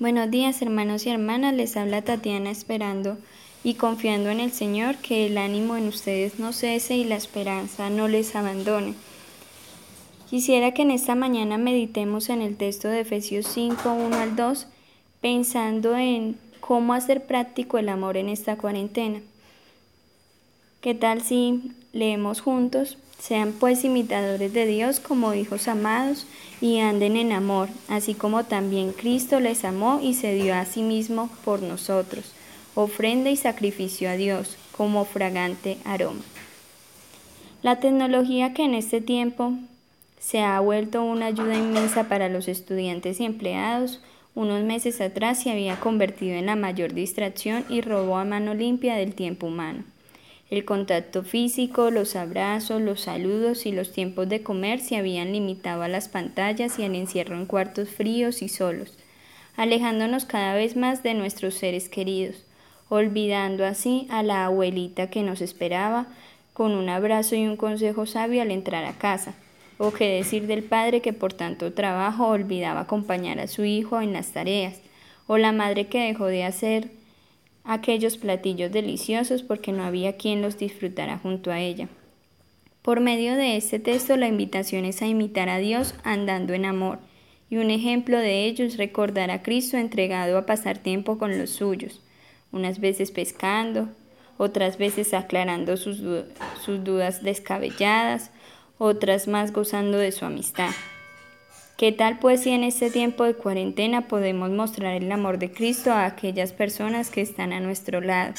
Buenos días hermanos y hermanas, les habla Tatiana esperando y confiando en el Señor que el ánimo en ustedes no cese y la esperanza no les abandone. Quisiera que en esta mañana meditemos en el texto de Efesios 5, 1 al 2, pensando en cómo hacer práctico el amor en esta cuarentena. ¿Qué tal si leemos juntos? Sean pues imitadores de Dios como hijos amados y anden en amor, así como también Cristo les amó y se dio a sí mismo por nosotros, ofrenda y sacrificio a Dios como fragante aroma. La tecnología que en este tiempo se ha vuelto una ayuda inmensa para los estudiantes y empleados, unos meses atrás se había convertido en la mayor distracción y robó a mano limpia del tiempo humano. El contacto físico, los abrazos, los saludos y los tiempos de comer se habían limitado a las pantallas y al encierro en cuartos fríos y solos, alejándonos cada vez más de nuestros seres queridos, olvidando así a la abuelita que nos esperaba con un abrazo y un consejo sabio al entrar a casa, o qué decir del padre que por tanto trabajo olvidaba acompañar a su hijo en las tareas, o la madre que dejó de hacer aquellos platillos deliciosos porque no había quien los disfrutara junto a ella. Por medio de este texto la invitación es a imitar a Dios andando en amor, y un ejemplo de ello es recordar a Cristo entregado a pasar tiempo con los suyos, unas veces pescando, otras veces aclarando sus, sus dudas descabelladas, otras más gozando de su amistad. ¿Qué tal pues si en este tiempo de cuarentena podemos mostrar el amor de Cristo a aquellas personas que están a nuestro lado?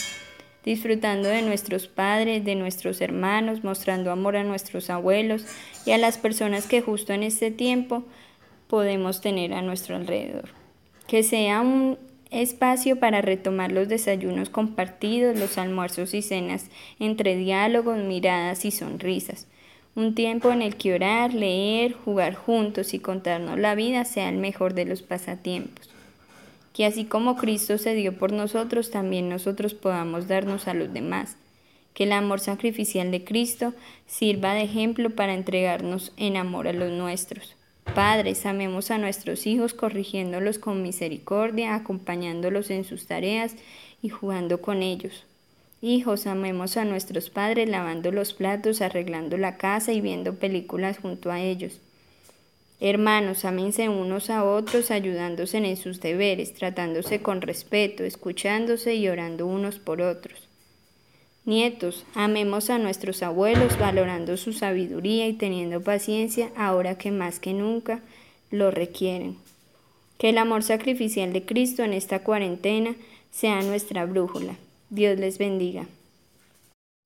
disfrutando de nuestros padres, de nuestros hermanos, mostrando amor a nuestros abuelos y a las personas que justo en este tiempo podemos tener a nuestro alrededor. Que sea un espacio para retomar los desayunos compartidos, los almuerzos y cenas entre diálogos, miradas y sonrisas un tiempo en el que orar, leer, jugar juntos y contarnos la vida sea el mejor de los pasatiempos. Que así como Cristo se dio por nosotros, también nosotros podamos darnos a los demás. Que el amor sacrificial de Cristo sirva de ejemplo para entregarnos en amor a los nuestros. Padres, amemos a nuestros hijos corrigiéndolos con misericordia, acompañándolos en sus tareas y jugando con ellos. Hijos, amemos a nuestros padres lavando los platos, arreglando la casa y viendo películas junto a ellos. Hermanos, amense unos a otros, ayudándose en sus deberes, tratándose con respeto, escuchándose y orando unos por otros. Nietos, amemos a nuestros abuelos, valorando su sabiduría y teniendo paciencia ahora que más que nunca lo requieren. Que el amor sacrificial de Cristo en esta cuarentena sea nuestra brújula. Dios les bendiga.